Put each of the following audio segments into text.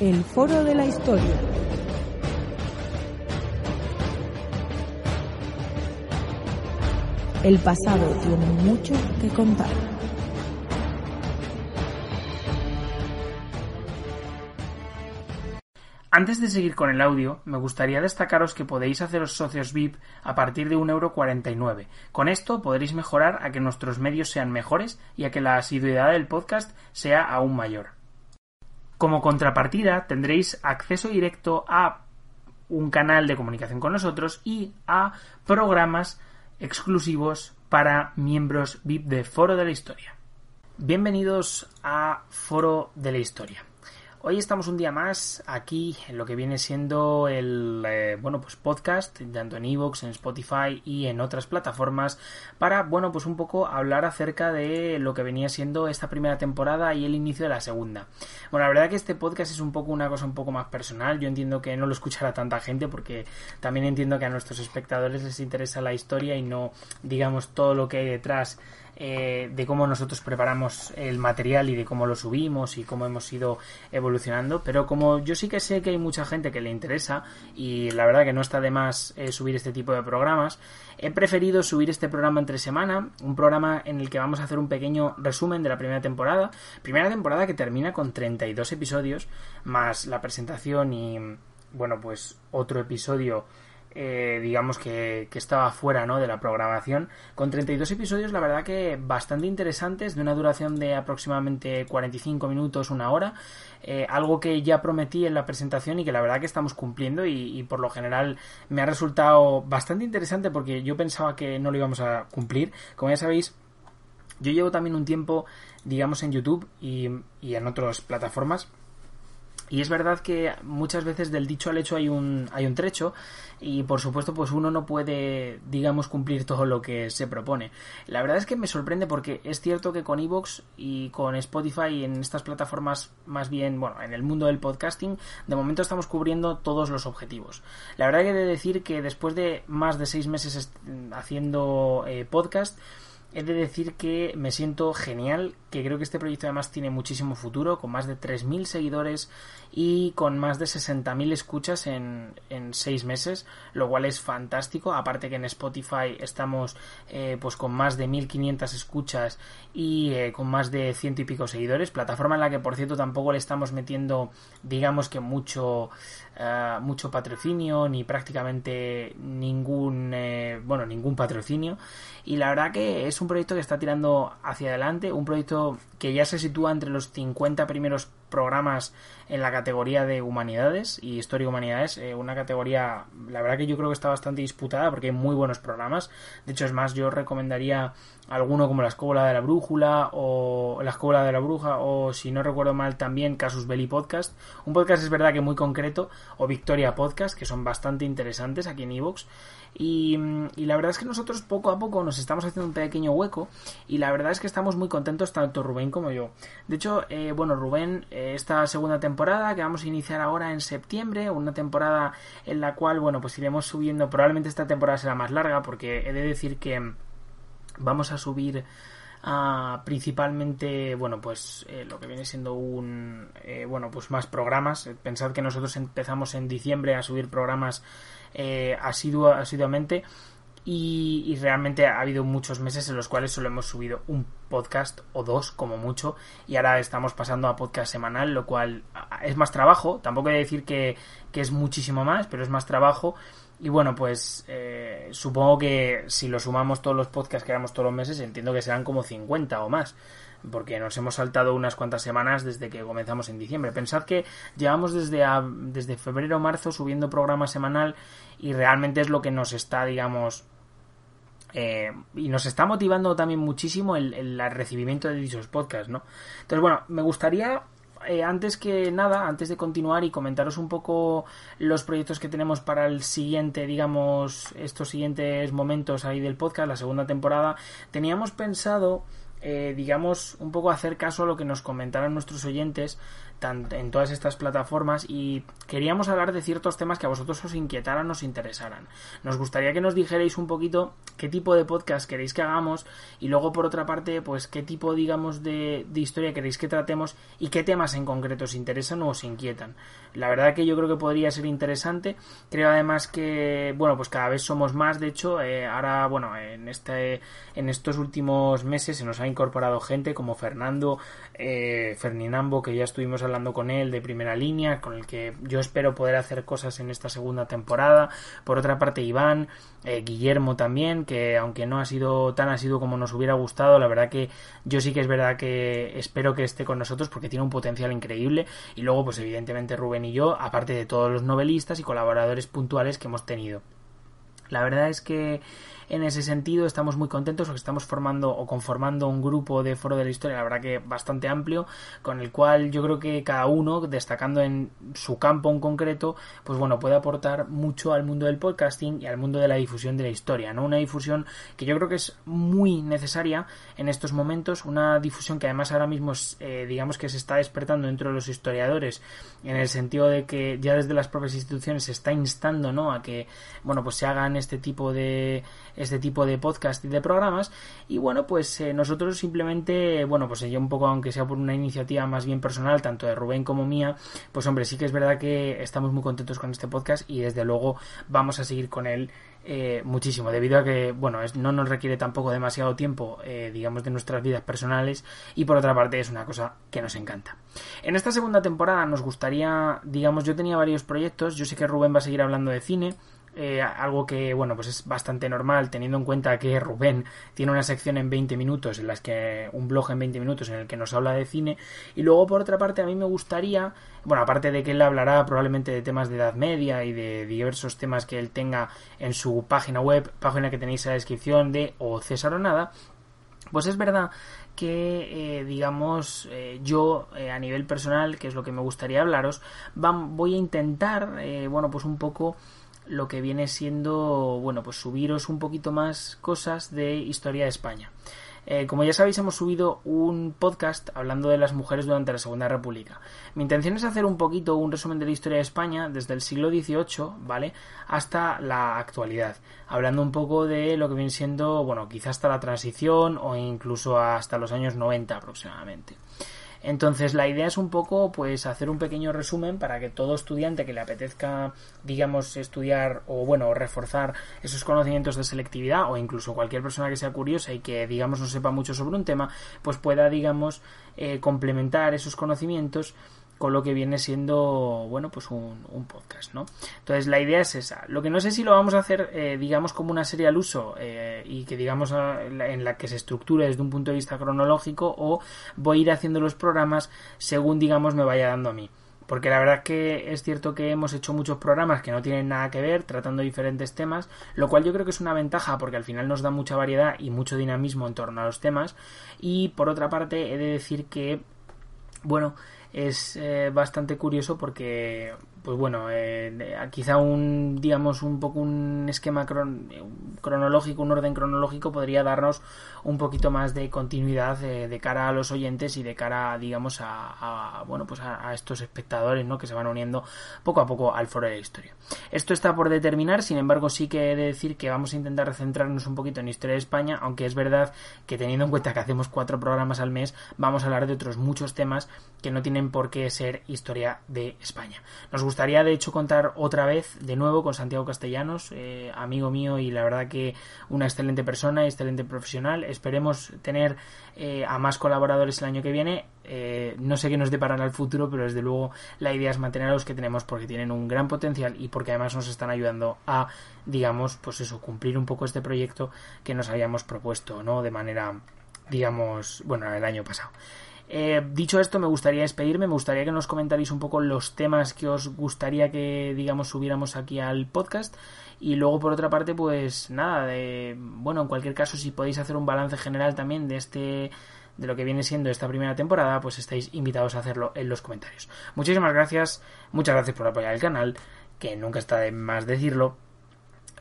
El Foro de la Historia. El pasado tiene mucho que contar. Antes de seguir con el audio, me gustaría destacaros que podéis haceros socios VIP a partir de 1,49€. Con esto podréis mejorar a que nuestros medios sean mejores y a que la asiduidad del podcast sea aún mayor. Como contrapartida tendréis acceso directo a un canal de comunicación con nosotros y a programas exclusivos para miembros VIP de Foro de la Historia. Bienvenidos a Foro de la Historia. Hoy estamos un día más aquí en lo que viene siendo el eh, bueno pues podcast tanto en Evox, en Spotify y en otras plataformas para bueno pues un poco hablar acerca de lo que venía siendo esta primera temporada y el inicio de la segunda. Bueno, la verdad que este podcast es un poco una cosa un poco más personal. Yo entiendo que no lo escuchará tanta gente porque también entiendo que a nuestros espectadores les interesa la historia y no digamos todo lo que hay detrás eh, de cómo nosotros preparamos el material y de cómo lo subimos y cómo hemos ido evolucionando. Pero como yo sí que sé que hay mucha gente que le interesa y la verdad que no está de más eh, subir este tipo de programas, he preferido subir este programa entre semana, un programa en el que vamos a hacer un pequeño resumen de la primera temporada. Primera temporada que termina con 32 episodios, más la presentación y, bueno, pues otro episodio eh, digamos que, estaba fuera ¿no? de la programación. Con 32 episodios, la verdad que bastante interesantes, de una duración de aproximadamente 45 minutos, una hora. Eh, algo que ya prometí en la presentación y que la verdad que estamos cumpliendo y, por lo general me ha resultado bastante interesante porque yo pensaba que no lo íbamos a cumplir. Como ya sabéis, yo llevo también un tiempo, digamos, en YouTube y en otras plataformas. Y es verdad que muchas veces del dicho al hecho hay un, hay un trecho y por supuesto pues uno no puede digamos cumplir todo lo que se propone. La verdad es que me sorprende porque es cierto que con Evox y con Spotify y en estas plataformas más bien, bueno, en el mundo del podcasting, de momento estamos cubriendo todos los objetivos. La verdad que he de decir que después de más de seis meses haciendo eh, podcast, He de decir que me siento genial, que creo que este proyecto además tiene muchísimo futuro, con más de 3.000 seguidores y con más de 60.000 escuchas en, en 6 meses, lo cual es fantástico. Aparte que en Spotify estamos eh, pues con más de 1.500 escuchas y eh, con más de ciento y pico seguidores, plataforma en la que por cierto tampoco le estamos metiendo digamos que mucho uh, mucho patrocinio ni prácticamente ningún eh, bueno ningún patrocinio y la verdad que es un proyecto que está tirando hacia adelante un proyecto que ya se sitúa entre los 50 primeros programas en la categoría de humanidades y historia y humanidades, eh, una categoría, la verdad que yo creo que está bastante disputada porque hay muy buenos programas. De hecho, es más, yo recomendaría alguno como La Escóbula de la Brújula o La Escóbula de la Bruja o, si no recuerdo mal, también Casus Belli Podcast. Un podcast es verdad que muy concreto o Victoria Podcast, que son bastante interesantes aquí en Evox. Y, la verdad es que nosotros poco a poco nos estamos haciendo un pequeño hueco y la verdad es que estamos muy contentos tanto Rubén como yo. De hecho, eh, bueno, Rubén, esta segunda temporada que vamos a iniciar ahora en septiembre, una temporada en la cual, bueno, pues iremos subiendo, probablemente esta temporada será más larga porque he de decir que vamos a subir Uh, principalmente bueno pues eh, lo que viene siendo un eh, bueno pues más programas. Pensad que nosotros empezamos en diciembre a subir programas eh, asidu asiduamente y, y, realmente ha habido muchos meses en los cuales solo hemos subido un podcast o dos como mucho y ahora estamos pasando a podcast semanal lo cual es más trabajo tampoco he de decir que, que es muchísimo más pero es más trabajo y bueno, pues eh, supongo que si lo sumamos todos los podcasts que hagamos todos los meses, entiendo que serán como 50 o más. Porque nos hemos saltado unas cuantas semanas desde que comenzamos en diciembre. Pensad que llevamos desde, a, desde febrero marzo subiendo programa semanal y realmente es lo que nos está, digamos, Eh, y nos está motivando también muchísimo el, el, el recibimiento de dichos podcasts, ¿no? Entonces, bueno, me gustaría eh, antes que nada, antes de continuar y comentaros un poco los proyectos que tenemos para el siguiente, digamos, estos siguientes momentos ahí del podcast, la segunda temporada, teníamos pensado, eh, digamos, un poco hacer caso a lo que nos comentaron nuestros oyentes en todas estas plataformas y queríamos hablar de ciertos temas que a vosotros os inquietaran, os interesaran. Nos gustaría que nos dijerais un poquito qué tipo de podcast queréis que hagamos y luego por otra parte pues qué tipo digamos de, de historia queréis que tratemos y qué temas en concreto os interesan o os inquietan. La verdad que yo creo que podría ser interesante. Creo además que bueno pues cada vez somos más. De hecho eh, ahora bueno en este en estos últimos meses se nos ha incorporado gente como Fernando eh, que ya estuvimos hablando con él de primera línea, con el que yo espero poder hacer cosas en esta segunda temporada. Por otra parte, Iván, eh, Guillermo también, que aunque no ha sido tan asiduo como nos hubiera gustado, la verdad que yo sí que es verdad que espero que esté con nosotros porque tiene un potencial increíble. Y luego, pues evidentemente Rubén y yo, aparte de todos los novelistas y colaboradores puntuales que hemos tenido. La verdad es que en ese sentido estamos muy contentos porque estamos formando o conformando un grupo de foro de la historia, la verdad que bastante amplio, con el cual yo creo que cada uno, destacando en su campo en concreto, pues bueno, puede aportar mucho al mundo del podcasting y al mundo de la difusión de la historia, ¿no? Una difusión que yo creo que es muy necesaria en estos momentos, una difusión que además ahora mismo eh, digamos que se está despertando dentro de los historiadores en el sentido de que ya desde las propias instituciones se está instando, ¿no? A que, bueno, pues se hagan este tipo de este tipo de podcast y de programas y bueno pues eh, nosotros simplemente bueno pues yo un poco aunque sea por una iniciativa más bien personal tanto de Rubén como mía pues hombre sí que es verdad que estamos muy contentos con este podcast y desde luego vamos a seguir con él eh, muchísimo, debido a que, bueno, es, no nos requiere tampoco demasiado tiempo, eh, digamos, de nuestras vidas personales y por otra parte es una cosa que nos encanta. En esta segunda temporada nos gustaría, digamos, yo tenía varios proyectos, yo sé que Rubén va a seguir hablando de cine, eh, algo que, bueno, pues es bastante normal teniendo en cuenta que Rubén tiene una sección en 20 minutos, en las que, un blog en 20 minutos en el que nos habla de cine, y luego por otra parte a mí me gustaría, bueno, aparte de que él hablará probablemente de temas de Edad Media y de diversos temas que él tenga en su página web, página que tenéis en la descripción de o César o nada, pues es verdad que, eh, digamos, eh, yo eh, a nivel personal, que es lo que me gustaría hablaros, voy a intentar, bueno, pues un poco lo que viene siendo, bueno, pues subiros un poquito más cosas de historia de España. Eh, como ya sabéis, hemos subido un podcast hablando de las mujeres durante la Segunda República. Mi intención es hacer un poquito un resumen de la historia de España desde el siglo XVIII, ¿vale? Hasta la actualidad. Hablando un poco de lo que viene siendo, bueno, quizás hasta la transición o incluso hasta los años 90 aproximadamente. Entonces la idea es un poco pues hacer un pequeño resumen para que todo estudiante que le apetezca digamos estudiar o bueno reforzar esos conocimientos de selectividad o incluso cualquier persona que sea curiosa y que digamos no sepa mucho sobre un tema pues pueda digamos eh, complementar esos conocimientos con lo que viene siendo, bueno, pues un, podcast, ¿no? Entonces la idea es esa. Lo que no sé si lo vamos a hacer, eh, digamos, como una serie al uso eh, y que, digamos, en la que se estructure desde un punto de vista cronológico o voy a ir haciendo los programas según, digamos, me vaya dando a mí. Porque la verdad que es cierto que hemos hecho muchos programas que no tienen nada que ver, tratando diferentes temas, lo cual yo creo que es una ventaja porque al final nos da mucha variedad y mucho dinamismo en torno a los temas. Y por otra parte, he de decir que, bueno, es eh, bastante curioso porque pues bueno eh, quizá un digamos un poco un esquema cron cronológico un orden cronológico podría darnos un poquito más de continuidad eh, de cara a los oyentes y de cara digamos a, bueno pues a, a, estos espectadores no que se van uniendo poco a poco al foro de la historia. Esto está por determinar sin embargo sí que he de decir que vamos a intentar centrarnos un poquito en historia de España aunque es verdad que teniendo en cuenta que hacemos cuatro programas al mes vamos a hablar de otros muchos temas que no tienen por qué ser historia de España. Nos gustaría de hecho contar otra vez de nuevo con Santiago Castellanos eh, amigo mío y la verdad que una excelente persona excelente profesional. Esperemos tener eh, a más colaboradores el año que viene. Eh, no sé qué nos deparará el futuro pero desde luego la idea es mantener a los que tenemos porque tienen un gran potencial y porque además nos están ayudando a digamos pues eso cumplir un poco este proyecto que nos habíamos propuesto no de manera digamos bueno el año pasado Eh, dicho esto, me gustaría despedirme, me gustaría que nos comentarais un poco los temas que os gustaría que, digamos, subiéramos aquí al podcast. Y luego, por otra parte, pues nada, de, bueno, en cualquier caso, si podéis hacer un balance general también de este de lo que viene siendo esta primera temporada, pues estáis invitados a hacerlo en los comentarios. Muchísimas gracias, muchas gracias por apoyar el canal, que nunca está de más decirlo.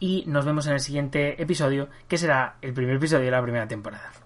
Y nos vemos en el siguiente episodio, que será el primer episodio de la primera temporada.